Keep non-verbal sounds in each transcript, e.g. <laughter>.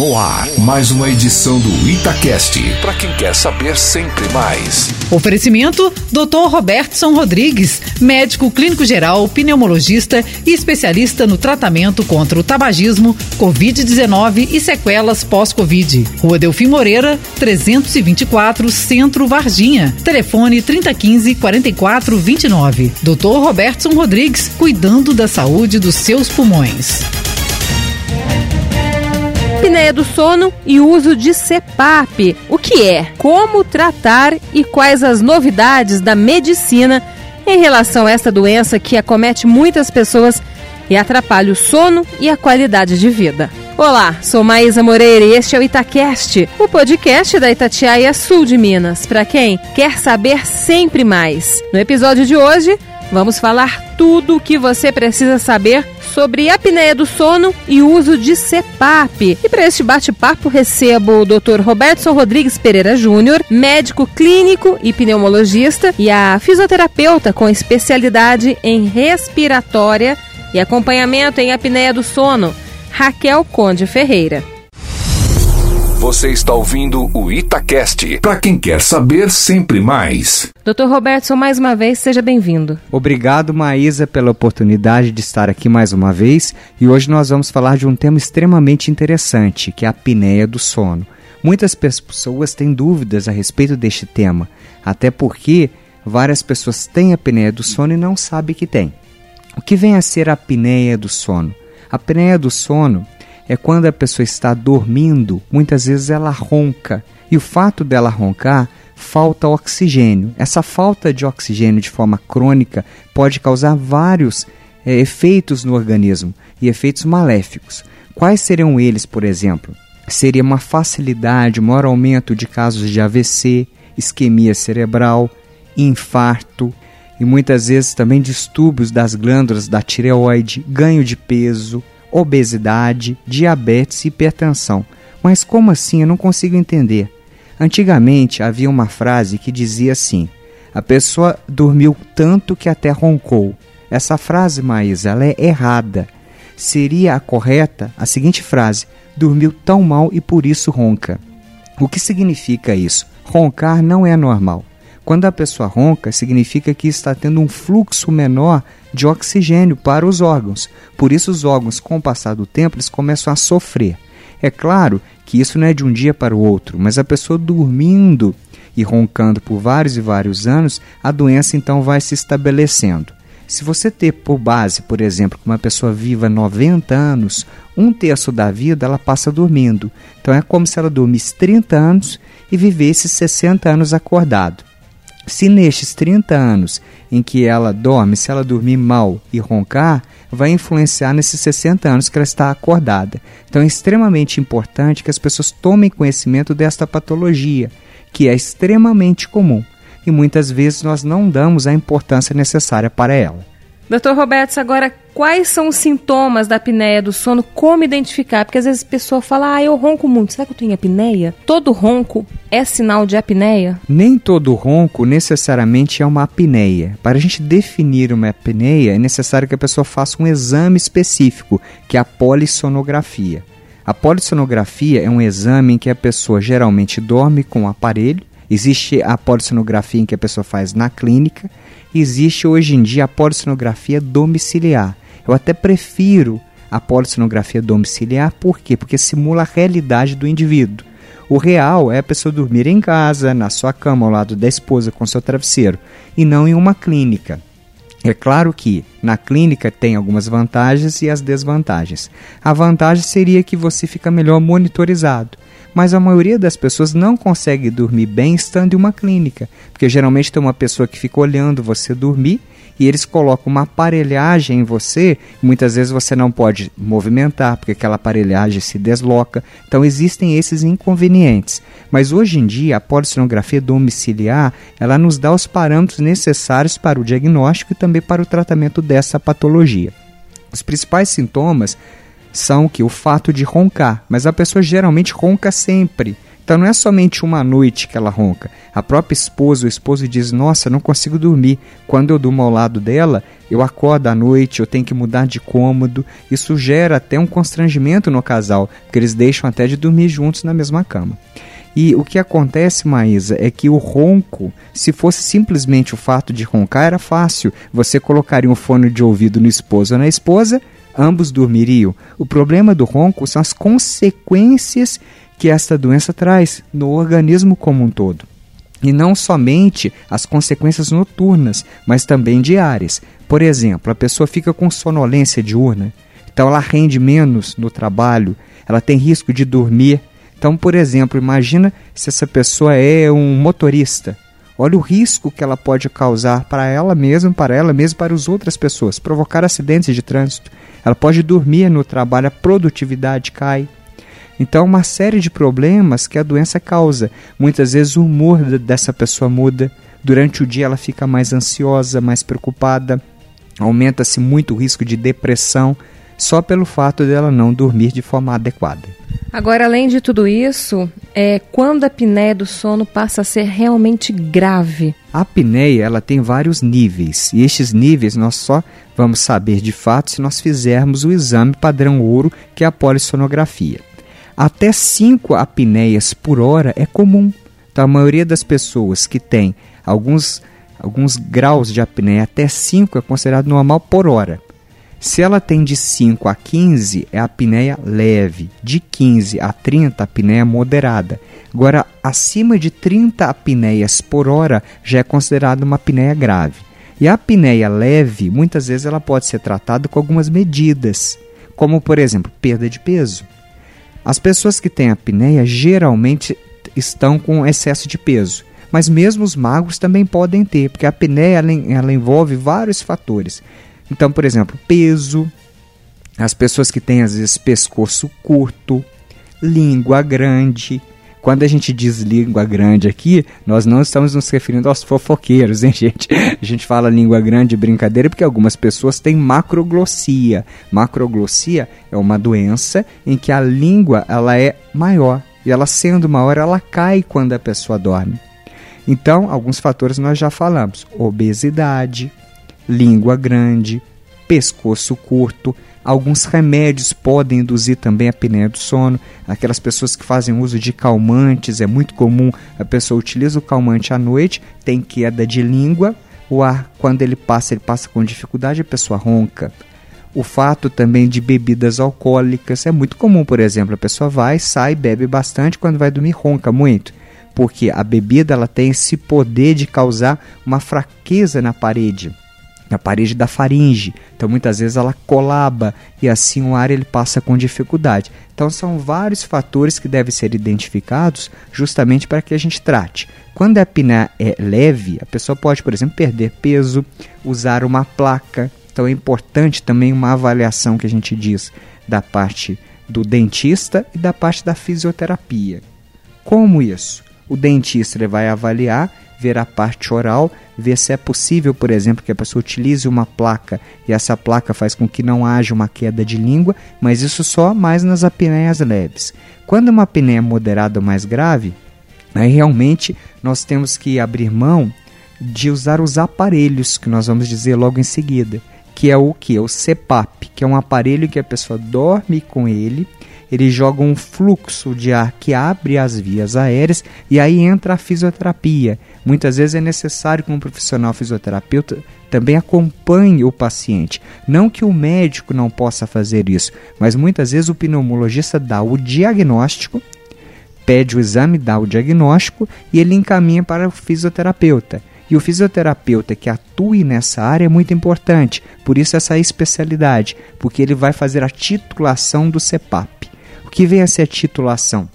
No ar, mais uma edição do Itacast. Para quem quer saber sempre mais. Oferecimento: Dr. Robertson Rodrigues, médico clínico geral, pneumologista e especialista no tratamento contra o tabagismo, Covid-19 e sequelas pós-Covid. Rua Delfim Moreira, 324, Centro Varginha. Telefone 3015 4429. Dr. Robertson Rodrigues, cuidando da saúde dos seus pulmões apneia do sono e uso de CPAP. O que é? Como tratar e quais as novidades da medicina em relação a essa doença que acomete muitas pessoas e atrapalha o sono e a qualidade de vida. Olá, sou Maísa Moreira e este é o Itacast, o podcast da Itatiaia Sul de Minas, para quem quer saber sempre mais. No episódio de hoje, vamos falar tudo o que você precisa saber sobre apneia do sono e uso de CPAP. E para este bate-papo recebo o Dr. Robertson Rodrigues Pereira Júnior, médico clínico e pneumologista, e a fisioterapeuta com especialidade em respiratória e acompanhamento em apneia do sono, Raquel Conde Ferreira. Você está ouvindo o Itacast. Para quem quer saber sempre mais. Dr. Robertson, mais uma vez, seja bem-vindo. Obrigado, Maísa, pela oportunidade de estar aqui mais uma vez. E hoje nós vamos falar de um tema extremamente interessante, que é a apneia do sono. Muitas pessoas têm dúvidas a respeito deste tema, até porque várias pessoas têm a apneia do sono e não sabem que tem. O que vem a ser a apneia do sono? A apneia do sono é quando a pessoa está dormindo, muitas vezes ela ronca. E o fato dela roncar, falta oxigênio. Essa falta de oxigênio de forma crônica pode causar vários é, efeitos no organismo e efeitos maléficos. Quais seriam eles, por exemplo? Seria uma facilidade, maior aumento de casos de AVC, isquemia cerebral, infarto e muitas vezes também distúrbios das glândulas da tireoide, ganho de peso, obesidade, diabetes e hipertensão. Mas como assim? Eu não consigo entender. Antigamente havia uma frase que dizia assim: a pessoa dormiu tanto que até roncou. Essa frase, Maísa, ela é errada. Seria a correta a seguinte frase: dormiu tão mal e por isso ronca. O que significa isso? Roncar não é normal. Quando a pessoa ronca, significa que está tendo um fluxo menor de oxigênio para os órgãos. Por isso, os órgãos, com o passar do tempo, eles começam a sofrer. É claro que isso não é de um dia para o outro, mas a pessoa dormindo e roncando por vários e vários anos, a doença então vai se estabelecendo. Se você ter por base, por exemplo, que uma pessoa viva 90 anos, um terço da vida ela passa dormindo. Então é como se ela dormisse 30 anos e vivesse 60 anos acordado. Se nestes 30 anos em que ela dorme, se ela dormir mal e roncar, vai influenciar nesses 60 anos que ela está acordada. Então é extremamente importante que as pessoas tomem conhecimento desta patologia, que é extremamente comum e muitas vezes nós não damos a importância necessária para ela. Doutor Roberto, agora quais são os sintomas da apneia do sono? Como identificar? Porque às vezes a pessoa fala, ah, eu ronco muito. Será que eu tenho apneia? Todo ronco é sinal de apneia? Nem todo ronco necessariamente é uma apneia. Para a gente definir uma apneia, é necessário que a pessoa faça um exame específico, que é a polissonografia. A polissonografia é um exame em que a pessoa geralmente dorme com o um aparelho. Existe a polissonografia em que a pessoa faz na clínica existe hoje em dia a polissonografia domiciliar. Eu até prefiro a polissonografia domiciliar, por quê? Porque simula a realidade do indivíduo. O real é a pessoa dormir em casa, na sua cama, ao lado da esposa, com seu travesseiro, e não em uma clínica. É claro que na clínica tem algumas vantagens e as desvantagens. A vantagem seria que você fica melhor monitorizado mas a maioria das pessoas não consegue dormir bem estando em uma clínica, porque geralmente tem uma pessoa que fica olhando você dormir e eles colocam uma aparelhagem em você, muitas vezes você não pode movimentar, porque aquela aparelhagem se desloca. Então existem esses inconvenientes. Mas hoje em dia, a polissonografia domiciliar, ela nos dá os parâmetros necessários para o diagnóstico e também para o tratamento dessa patologia. Os principais sintomas são que o fato de roncar, mas a pessoa geralmente ronca sempre. Então não é somente uma noite que ela ronca. A própria esposa, o esposo diz: Nossa, não consigo dormir. Quando eu durmo ao lado dela, eu acordo à noite, eu tenho que mudar de cômodo. Isso gera até um constrangimento no casal, porque eles deixam até de dormir juntos na mesma cama. E o que acontece, Maísa, é que o ronco, se fosse simplesmente o fato de roncar, era fácil. Você colocaria um fone de ouvido no esposo ou na esposa, ambos dormiriam. O problema do ronco são as consequências que esta doença traz no organismo como um todo. E não somente as consequências noturnas, mas também diárias. Por exemplo, a pessoa fica com sonolência diurna, então ela rende menos no trabalho, ela tem risco de dormir então, por exemplo, imagina se essa pessoa é um motorista. Olha o risco que ela pode causar para ela mesma, para ela mesma para as outras pessoas, provocar acidentes de trânsito. Ela pode dormir no trabalho, a produtividade cai. Então, uma série de problemas que a doença causa. Muitas vezes o humor dessa pessoa muda. Durante o dia ela fica mais ansiosa, mais preocupada. Aumenta-se muito o risco de depressão só pelo fato dela não dormir de forma adequada. Agora, além de tudo isso, é quando a apneia do sono passa a ser realmente grave? A apneia ela tem vários níveis e estes níveis nós só vamos saber de fato se nós fizermos o exame padrão ouro, que é a polissonografia. Até 5 apneias por hora é comum. Então, a maioria das pessoas que tem alguns, alguns graus de apneia até 5 é considerado normal por hora. Se ela tem de 5 a 15, é a apneia leve. De 15 a 30, a apneia moderada. Agora, acima de 30 apneias por hora, já é considerada uma apneia grave. E a apneia leve, muitas vezes ela pode ser tratada com algumas medidas, como, por exemplo, perda de peso. As pessoas que têm apneia geralmente estão com excesso de peso. Mas mesmo os magros também podem ter, porque a apneia ela, ela envolve vários fatores. Então, por exemplo, peso, as pessoas que têm às vezes pescoço curto, língua grande. Quando a gente diz língua grande aqui, nós não estamos nos referindo aos fofoqueiros, hein, <laughs> gente? A gente fala língua grande brincadeira porque algumas pessoas têm macroglossia. Macroglossia é uma doença em que a língua ela é maior e ela sendo maior, ela cai quando a pessoa dorme. Então, alguns fatores nós já falamos: obesidade, língua grande, pescoço curto. Alguns remédios podem induzir também a apneia do sono. Aquelas pessoas que fazem uso de calmantes, é muito comum a pessoa utiliza o calmante à noite, tem queda de língua, o ar, quando ele passa, ele passa com dificuldade, a pessoa ronca. O fato também de bebidas alcoólicas é muito comum, por exemplo, a pessoa vai, sai, bebe bastante, quando vai dormir ronca muito, porque a bebida ela tem esse poder de causar uma fraqueza na parede na parede da faringe. Então muitas vezes ela colaba e assim o ar ele passa com dificuldade. Então são vários fatores que devem ser identificados justamente para que a gente trate. Quando a apneia é leve, a pessoa pode, por exemplo, perder peso, usar uma placa. Então é importante também uma avaliação que a gente diz da parte do dentista e da parte da fisioterapia. Como isso? O dentista vai avaliar ver a parte oral, ver se é possível, por exemplo, que a pessoa utilize uma placa e essa placa faz com que não haja uma queda de língua, mas isso só mais nas apneias leves. Quando uma apneia moderada ou mais grave, aí realmente nós temos que abrir mão de usar os aparelhos que nós vamos dizer logo em seguida, que é o que? O CPAP, que é um aparelho que a pessoa dorme com ele ele joga um fluxo de ar que abre as vias aéreas e aí entra a fisioterapia. Muitas vezes é necessário que um profissional fisioterapeuta também acompanhe o paciente. Não que o médico não possa fazer isso, mas muitas vezes o pneumologista dá o diagnóstico, pede o exame, dá o diagnóstico e ele encaminha para o fisioterapeuta. E o fisioterapeuta que atue nessa área é muito importante, por isso essa especialidade, porque ele vai fazer a titulação do CEPAP. O que vem a ser a titulação?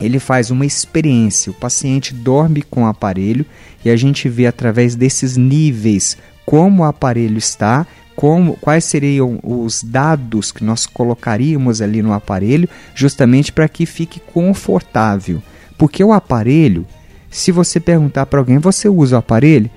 Ele faz uma experiência, o paciente dorme com o aparelho e a gente vê através desses níveis como o aparelho está, como, quais seriam os dados que nós colocaríamos ali no aparelho, justamente para que fique confortável. Porque o aparelho, se você perguntar para alguém, você usa o aparelho?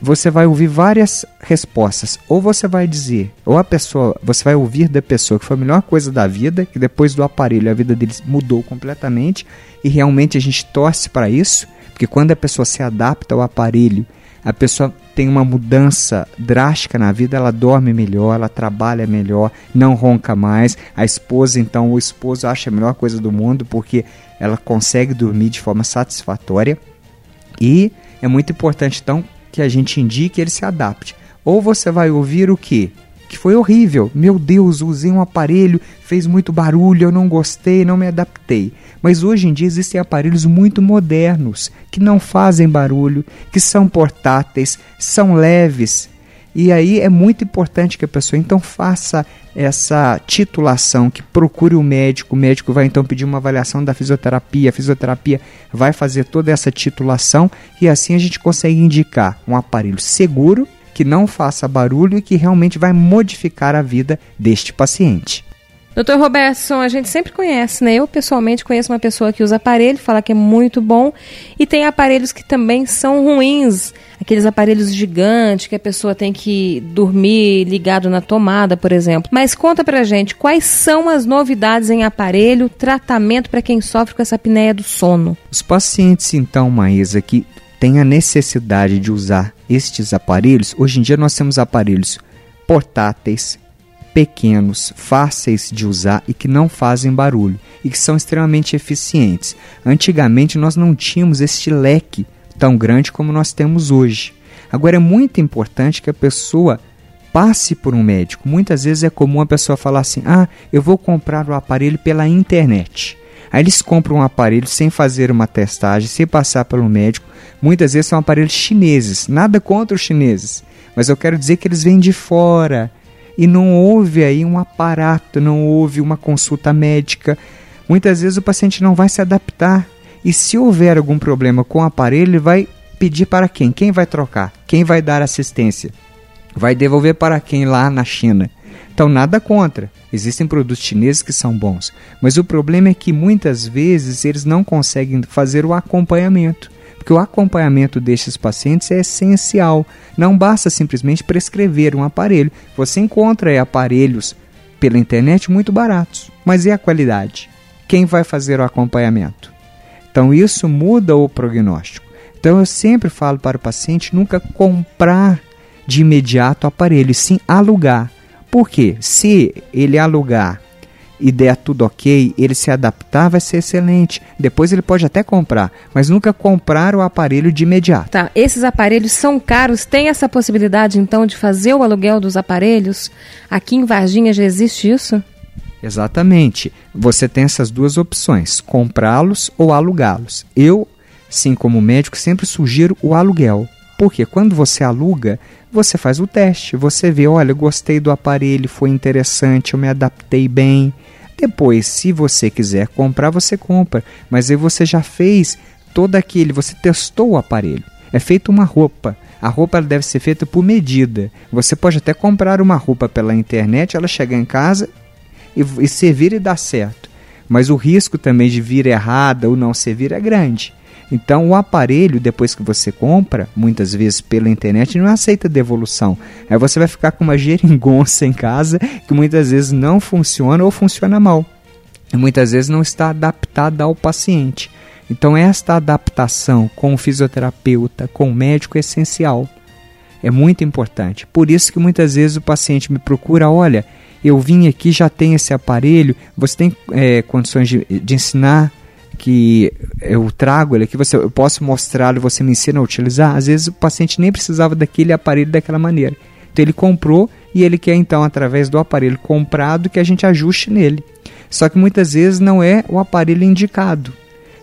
Você vai ouvir várias respostas. Ou você vai dizer, ou a pessoa, você vai ouvir da pessoa que foi a melhor coisa da vida, que depois do aparelho a vida deles mudou completamente e realmente a gente torce para isso, porque quando a pessoa se adapta ao aparelho, a pessoa tem uma mudança drástica na vida, ela dorme melhor, ela trabalha melhor, não ronca mais. A esposa, então, o esposo acha a melhor coisa do mundo porque ela consegue dormir de forma satisfatória. E é muito importante, então, que a gente indique ele se adapte. Ou você vai ouvir o que? Que foi horrível. Meu Deus, usei um aparelho, fez muito barulho, eu não gostei, não me adaptei. Mas hoje em dia existem aparelhos muito modernos que não fazem barulho, que são portáteis, são leves, e aí é muito importante que a pessoa então faça essa titulação, que procure o médico. O médico vai então pedir uma avaliação da fisioterapia. A fisioterapia vai fazer toda essa titulação e assim a gente consegue indicar um aparelho seguro, que não faça barulho e que realmente vai modificar a vida deste paciente. Doutor Robertson, a gente sempre conhece, né? Eu pessoalmente conheço uma pessoa que usa aparelho, fala que é muito bom, e tem aparelhos que também são ruins, aqueles aparelhos gigantes que a pessoa tem que dormir ligado na tomada, por exemplo. Mas conta pra gente, quais são as novidades em aparelho, tratamento para quem sofre com essa apneia do sono? Os pacientes, então, Maísa, que têm a necessidade de usar estes aparelhos, hoje em dia nós temos aparelhos portáteis, pequenos, fáceis de usar e que não fazem barulho e que são extremamente eficientes. Antigamente nós não tínhamos este leque tão grande como nós temos hoje. Agora é muito importante que a pessoa passe por um médico. Muitas vezes é comum a pessoa falar assim: "Ah, eu vou comprar o aparelho pela internet". Aí eles compram um aparelho sem fazer uma testagem, sem passar pelo médico. Muitas vezes são aparelhos chineses. Nada contra os chineses, mas eu quero dizer que eles vêm de fora e não houve aí um aparato, não houve uma consulta médica. Muitas vezes o paciente não vai se adaptar e se houver algum problema com o aparelho, ele vai pedir para quem? Quem vai trocar? Quem vai dar assistência? Vai devolver para quem lá na China? Então, nada contra. Existem produtos chineses que são bons. Mas o problema é que muitas vezes eles não conseguem fazer o acompanhamento porque o acompanhamento destes pacientes é essencial. Não basta simplesmente prescrever um aparelho. Você encontra aparelhos pela internet muito baratos, mas e a qualidade? Quem vai fazer o acompanhamento? Então isso muda o prognóstico. Então eu sempre falo para o paciente nunca comprar de imediato aparelho, sim alugar. Por quê? Se ele alugar e der tudo ok, ele se adaptar, vai ser excelente. Depois ele pode até comprar, mas nunca comprar o aparelho de imediato. Tá, esses aparelhos são caros, tem essa possibilidade então de fazer o aluguel dos aparelhos? Aqui em Varginha já existe isso? Exatamente. Você tem essas duas opções: comprá-los ou alugá-los. Eu, sim, como médico, sempre sugiro o aluguel. Porque quando você aluga, você faz o teste, você vê, olha, gostei do aparelho, foi interessante, eu me adaptei bem. Depois, se você quiser comprar, você compra, mas aí você já fez todo aquele, você testou o aparelho. É feita uma roupa. A roupa deve ser feita por medida. Você pode até comprar uma roupa pela internet, ela chegar em casa e, e servir e dar certo. Mas o risco também de vir errada ou não servir é grande. Então, o aparelho, depois que você compra, muitas vezes pela internet, não aceita devolução. Aí você vai ficar com uma geringonça em casa que muitas vezes não funciona ou funciona mal. E muitas vezes não está adaptada ao paciente. Então, esta adaptação com o fisioterapeuta, com o médico é essencial. É muito importante. Por isso que muitas vezes o paciente me procura, olha, eu vim aqui, já tem esse aparelho, você tem é, condições de, de ensinar que eu trago ele aqui, você, eu posso mostrá-lo, você me ensina a utilizar. Às vezes o paciente nem precisava daquele aparelho daquela maneira. Então ele comprou e ele quer então através do aparelho comprado que a gente ajuste nele. Só que muitas vezes não é o aparelho indicado.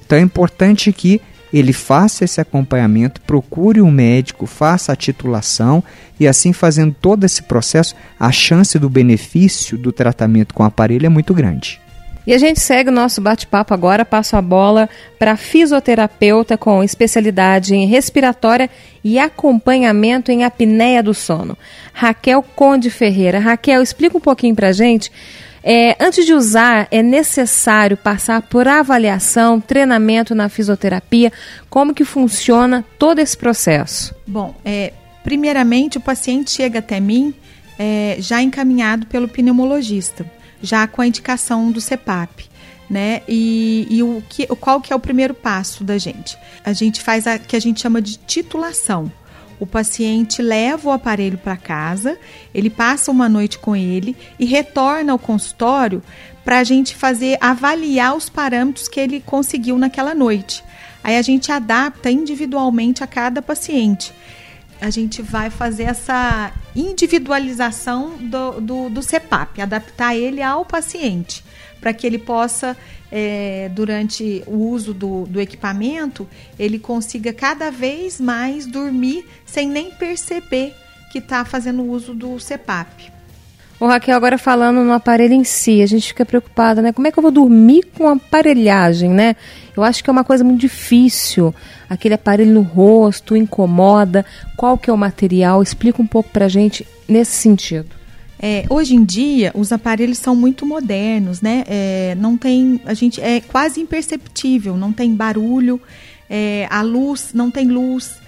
Então é importante que ele faça esse acompanhamento, procure um médico, faça a titulação e assim fazendo todo esse processo, a chance do benefício do tratamento com o aparelho é muito grande. E a gente segue o nosso bate-papo agora, passo a bola para fisioterapeuta com especialidade em respiratória e acompanhamento em apneia do sono. Raquel Conde Ferreira. Raquel, explica um pouquinho para a gente. É, antes de usar, é necessário passar por avaliação, treinamento na fisioterapia. Como que funciona todo esse processo? Bom, é, Primeiramente, o paciente chega até mim é, já encaminhado pelo pneumologista, já com a indicação do CEPAP. Né? E, e o que, qual que é o primeiro passo da gente? A gente faz a que a gente chama de titulação. O paciente leva o aparelho para casa, ele passa uma noite com ele e retorna ao consultório para a gente fazer avaliar os parâmetros que ele conseguiu naquela noite. Aí a gente adapta individualmente a cada paciente. A gente vai fazer essa individualização do, do, do CEPAP, adaptar ele ao paciente, para que ele possa, é, durante o uso do, do equipamento, ele consiga cada vez mais dormir sem nem perceber que está fazendo uso do CEPAP. Ô Raquel, agora falando no aparelho em si, a gente fica preocupada, né? Como é que eu vou dormir com aparelhagem, né? Eu acho que é uma coisa muito difícil. Aquele aparelho no rosto incomoda. Qual que é o material? Explica um pouco pra gente nesse sentido. É, hoje em dia, os aparelhos são muito modernos, né? É, não tem, a gente é quase imperceptível, não tem barulho, é, a luz não tem luz,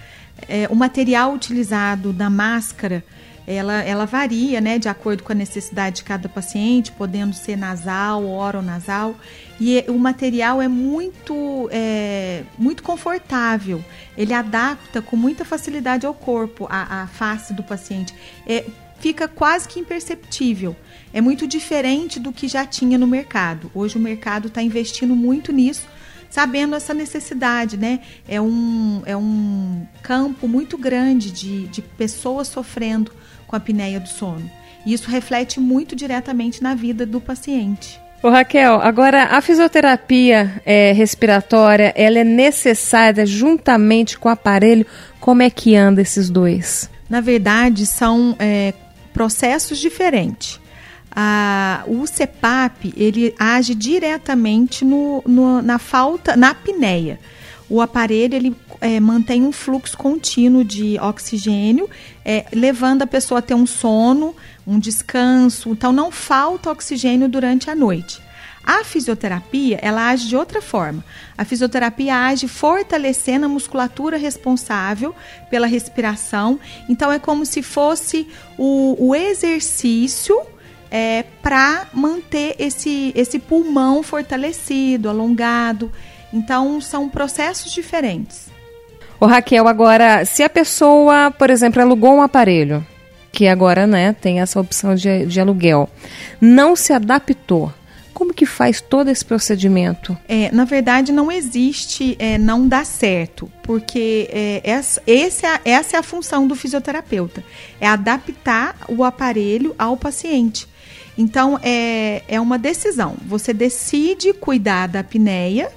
é, o material utilizado na máscara ela, ela varia, né, de acordo com a necessidade de cada paciente, podendo ser nasal, oronasal, e o material é muito, é, muito confortável. Ele adapta com muita facilidade ao corpo, a face do paciente. É, fica quase que imperceptível. É muito diferente do que já tinha no mercado. Hoje o mercado está investindo muito nisso, sabendo essa necessidade, né? É um, é um campo muito grande de, de pessoas sofrendo com a apneia do sono. E isso reflete muito diretamente na vida do paciente. Ô Raquel, agora a fisioterapia é, respiratória, ela é necessária juntamente com o aparelho? Como é que anda esses dois? Na verdade, são é, processos diferentes. Ah, o CEPAP ele age diretamente no, no, na falta, na apneia. O aparelho ele é, mantém um fluxo contínuo de oxigênio, é, levando a pessoa a ter um sono, um descanso. Então, não falta oxigênio durante a noite. A fisioterapia, ela age de outra forma. A fisioterapia age fortalecendo a musculatura responsável pela respiração. Então, é como se fosse o, o exercício é, para manter esse, esse pulmão fortalecido, alongado. Então, são processos diferentes. Ô Raquel, agora, se a pessoa, por exemplo, alugou um aparelho, que agora né, tem essa opção de, de aluguel, não se adaptou, como que faz todo esse procedimento? É, na verdade, não existe é, não dá certo, porque é, essa, esse é, essa é a função do fisioterapeuta, é adaptar o aparelho ao paciente. Então, é, é uma decisão. Você decide cuidar da apneia,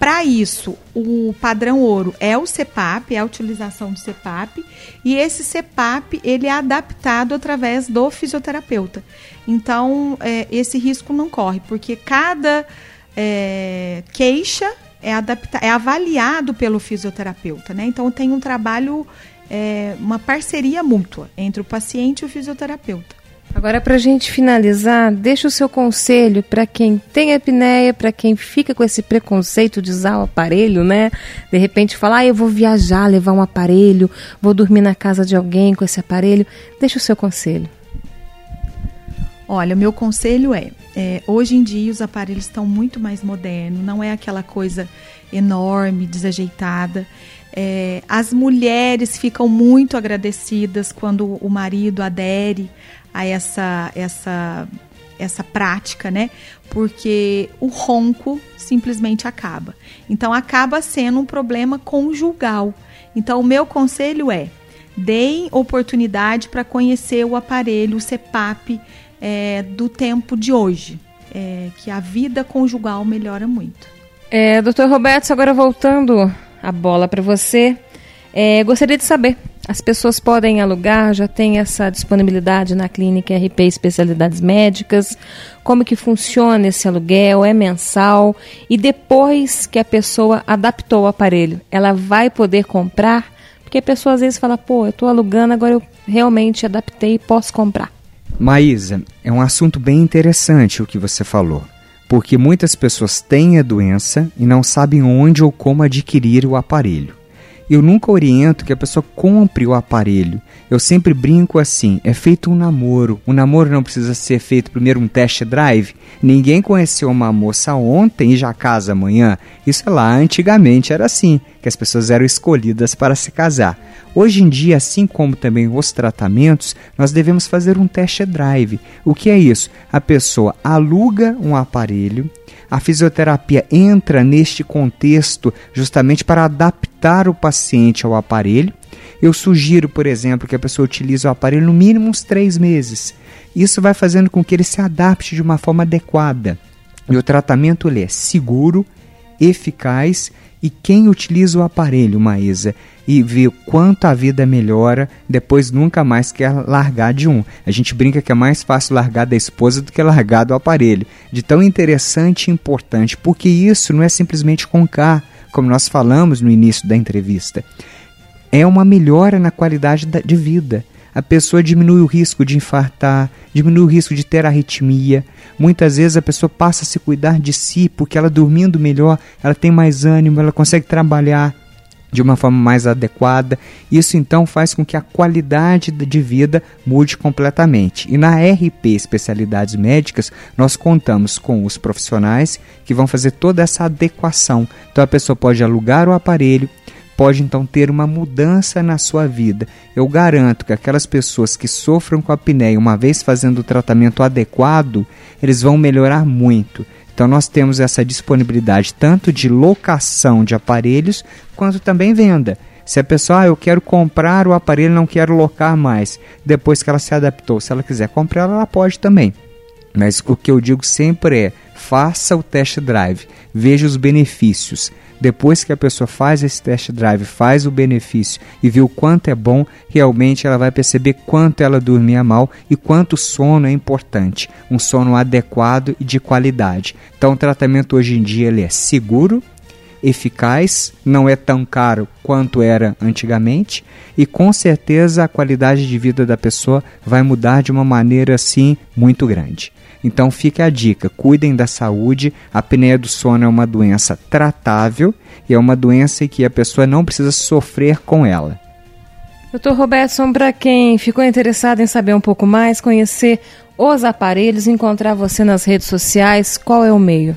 para isso, o padrão ouro é o CEPAP, é a utilização do CEPAP, e esse CEPAP ele é adaptado através do fisioterapeuta. Então, é, esse risco não corre, porque cada é, queixa é, adapta, é avaliado pelo fisioterapeuta, né? Então, tem um trabalho, é, uma parceria mútua entre o paciente e o fisioterapeuta. Agora, para a gente finalizar, deixa o seu conselho para quem tem apneia, para quem fica com esse preconceito de usar o aparelho, né? De repente falar, ah, eu vou viajar, levar um aparelho, vou dormir na casa de alguém com esse aparelho. Deixa o seu conselho. Olha, meu conselho é, é, hoje em dia os aparelhos estão muito mais modernos, não é aquela coisa enorme, desajeitada. É, as mulheres ficam muito agradecidas quando o marido adere a essa essa essa prática, né? Porque o ronco simplesmente acaba. Então acaba sendo um problema conjugal. Então o meu conselho é: deem oportunidade para conhecer o aparelho, o CEPAP é, do tempo de hoje, é, que a vida conjugal melhora muito. É, Doutor Roberto, agora voltando a bola para você, é, gostaria de saber as pessoas podem alugar, já tem essa disponibilidade na clínica RP Especialidades Médicas. Como que funciona esse aluguel? É mensal? E depois que a pessoa adaptou o aparelho, ela vai poder comprar? Porque a pessoa às vezes fala, pô, eu estou alugando, agora eu realmente adaptei e posso comprar. Maísa, é um assunto bem interessante o que você falou, porque muitas pessoas têm a doença e não sabem onde ou como adquirir o aparelho. Eu nunca oriento que a pessoa compre o aparelho. Eu sempre brinco assim: é feito um namoro. O namoro não precisa ser feito primeiro um test drive. Ninguém conheceu uma moça ontem e já casa amanhã. Isso é lá, antigamente era assim, que as pessoas eram escolhidas para se casar. Hoje em dia, assim como também os tratamentos, nós devemos fazer um test drive. O que é isso? A pessoa aluga um aparelho, a fisioterapia entra neste contexto justamente para adaptar o paciente ao aparelho. Eu sugiro, por exemplo, que a pessoa utilize o aparelho no mínimo uns três meses. Isso vai fazendo com que ele se adapte de uma forma adequada. E o tratamento ele é seguro, eficaz e quem utiliza o aparelho, Maísa, e vê quanto a vida melhora, depois nunca mais quer largar de um. A gente brinca que é mais fácil largar da esposa do que largar do aparelho. De tão interessante e importante, porque isso não é simplesmente K, como nós falamos no início da entrevista. É uma melhora na qualidade de vida a pessoa diminui o risco de infartar, diminui o risco de ter arritmia. Muitas vezes a pessoa passa a se cuidar de si, porque ela dormindo melhor, ela tem mais ânimo, ela consegue trabalhar de uma forma mais adequada. Isso então faz com que a qualidade de vida mude completamente. E na RP Especialidades Médicas, nós contamos com os profissionais que vão fazer toda essa adequação. Então a pessoa pode alugar o aparelho, pode então ter uma mudança na sua vida. Eu garanto que aquelas pessoas que sofram com a apneia, uma vez fazendo o tratamento adequado, eles vão melhorar muito. Então nós temos essa disponibilidade tanto de locação de aparelhos quanto também venda. Se a pessoa, ah, eu quero comprar o aparelho, não quero locar mais, depois que ela se adaptou, se ela quiser comprar, ela pode também. Mas o que eu digo sempre é: faça o test drive, veja os benefícios. Depois que a pessoa faz esse test drive, faz o benefício e o quanto é bom, realmente ela vai perceber quanto ela dormia mal e quanto o sono é importante, um sono adequado e de qualidade. Então o tratamento hoje em dia ele é seguro, eficaz, não é tão caro quanto era antigamente e com certeza a qualidade de vida da pessoa vai mudar de uma maneira assim muito grande. Então fica a dica, cuidem da saúde. A apneia do sono é uma doença tratável e é uma doença que a pessoa não precisa sofrer com ela. Doutor Robertson, para quem ficou interessado em saber um pouco mais, conhecer os aparelhos, encontrar você nas redes sociais, qual é o meio?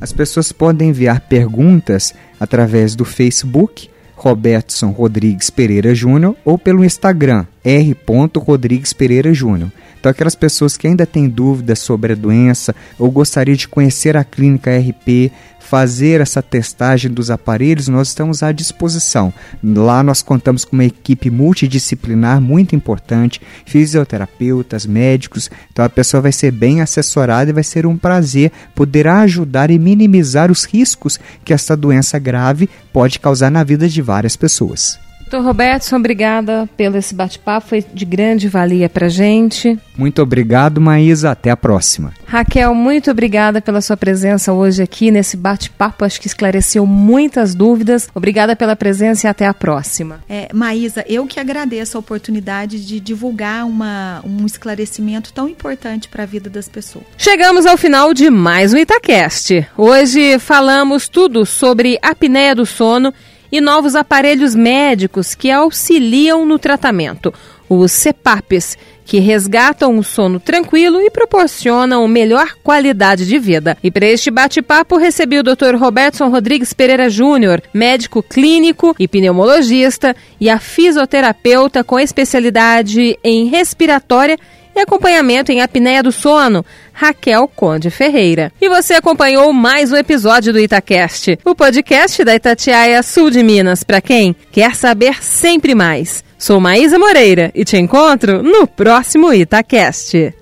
As pessoas podem enviar perguntas através do Facebook, Robertson Rodrigues Pereira Júnior, ou pelo Instagram, R. Rodrigues Pereira Júnior. Então, aquelas pessoas que ainda têm dúvidas sobre a doença ou gostaria de conhecer a clínica RP, fazer essa testagem dos aparelhos, nós estamos à disposição. Lá nós contamos com uma equipe multidisciplinar muito importante, fisioterapeutas, médicos. Então a pessoa vai ser bem assessorada e vai ser um prazer poder ajudar e minimizar os riscos que esta doença grave pode causar na vida de várias pessoas. Doutor Robertson, obrigada pelo esse bate-papo, foi de grande valia para gente. Muito obrigado, Maísa, até a próxima. Raquel, muito obrigada pela sua presença hoje aqui nesse bate-papo, acho que esclareceu muitas dúvidas. Obrigada pela presença e até a próxima. É, Maísa, eu que agradeço a oportunidade de divulgar uma, um esclarecimento tão importante para a vida das pessoas. Chegamos ao final de mais um Itacast. Hoje falamos tudo sobre a apneia do sono e novos aparelhos médicos que auxiliam no tratamento, os CPAPs, que resgatam o sono tranquilo e proporcionam melhor qualidade de vida. E para este bate-papo recebi o Dr. Robertson Rodrigues Pereira Júnior, médico clínico e pneumologista, e a fisioterapeuta com especialidade em respiratória e acompanhamento em apneia do sono, Raquel Conde Ferreira. E você acompanhou mais um episódio do Itacast, o podcast da Itatiaia Sul de Minas, para quem quer saber sempre mais. Sou Maísa Moreira e te encontro no próximo Itacast.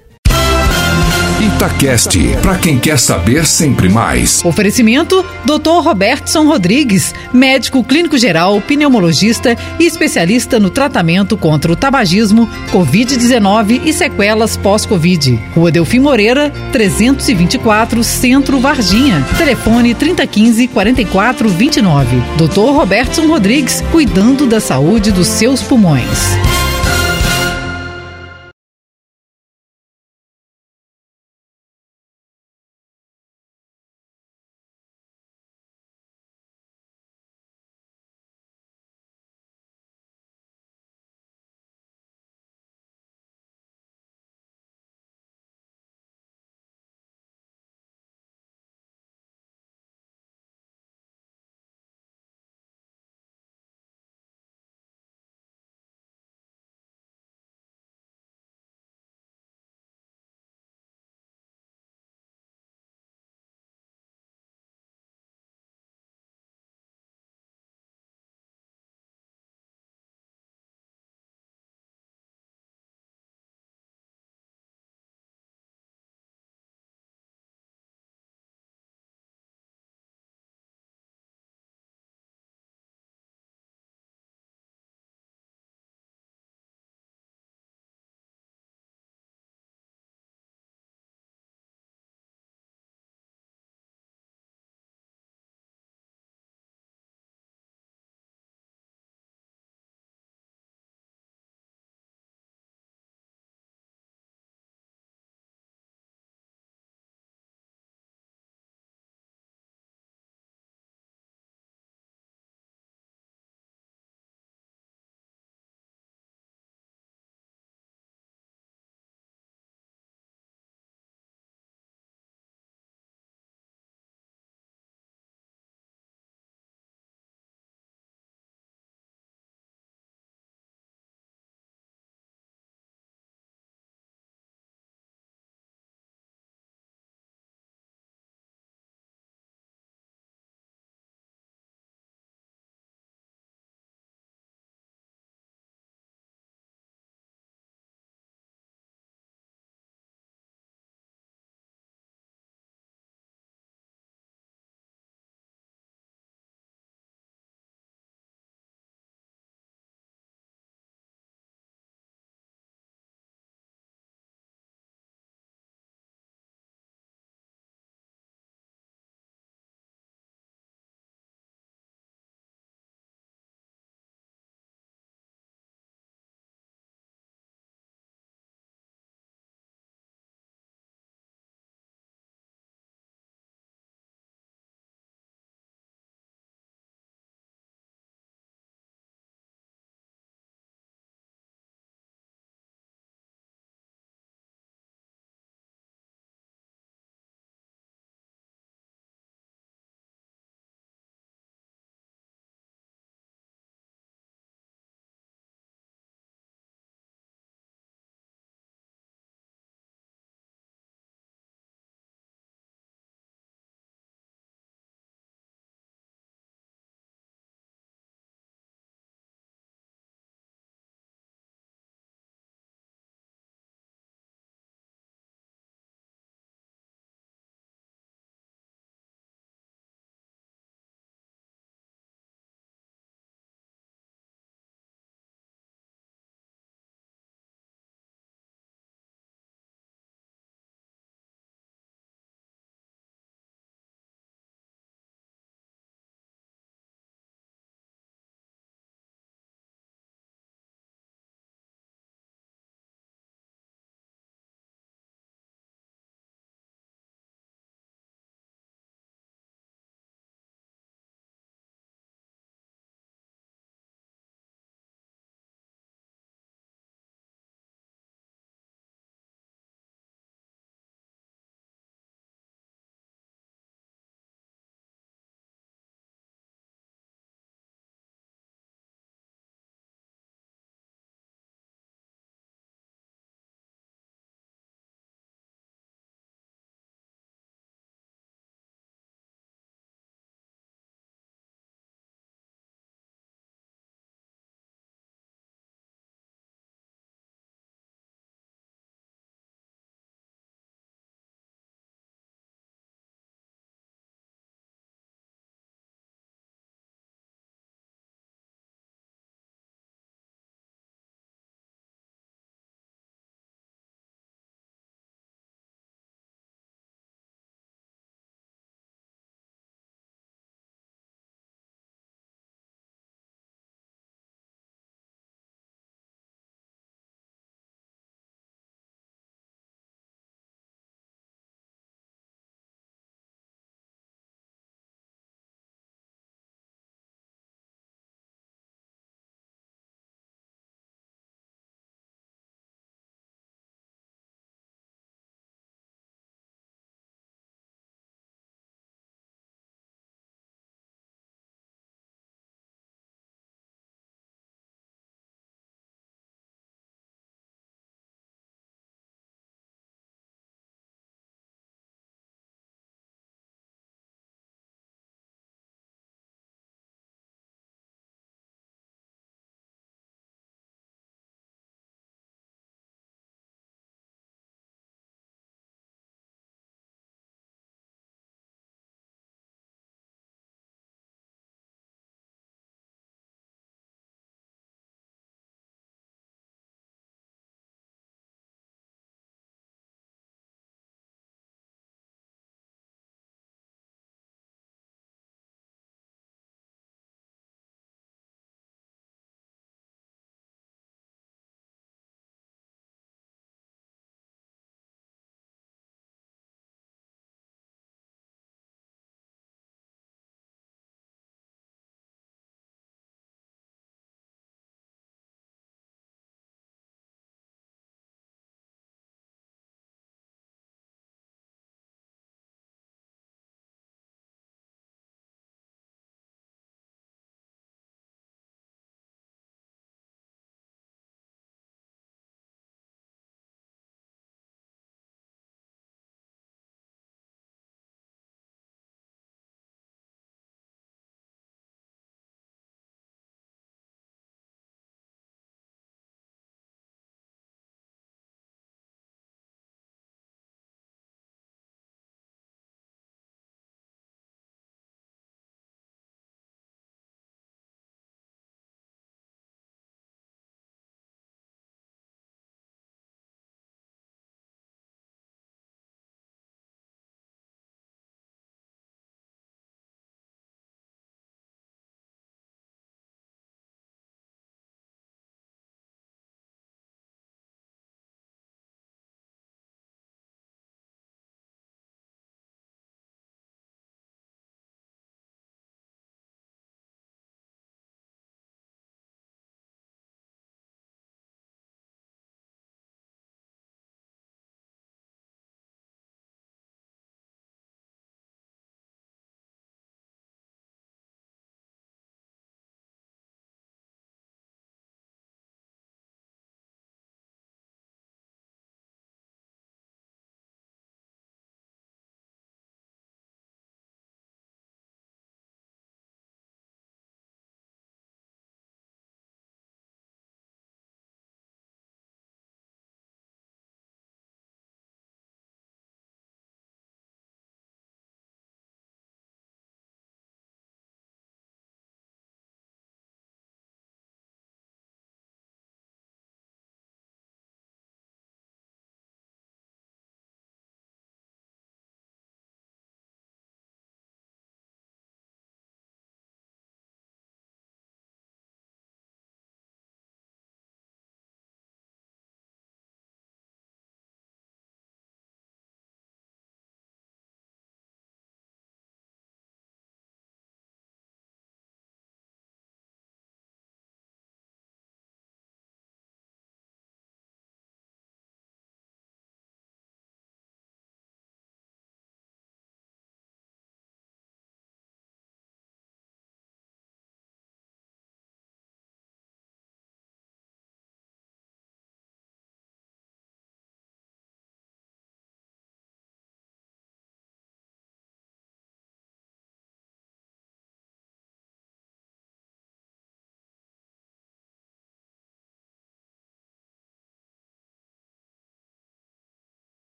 Itacast, para quem quer saber sempre mais. Oferecimento: Dr. Robertson Rodrigues, médico clínico geral, pneumologista e especialista no tratamento contra o tabagismo, Covid-19 e sequelas pós-Covid. Rua Delfim Moreira, 324, Centro Varginha. Telefone 3015 4429. Dr. Robertson Rodrigues, cuidando da saúde dos seus pulmões.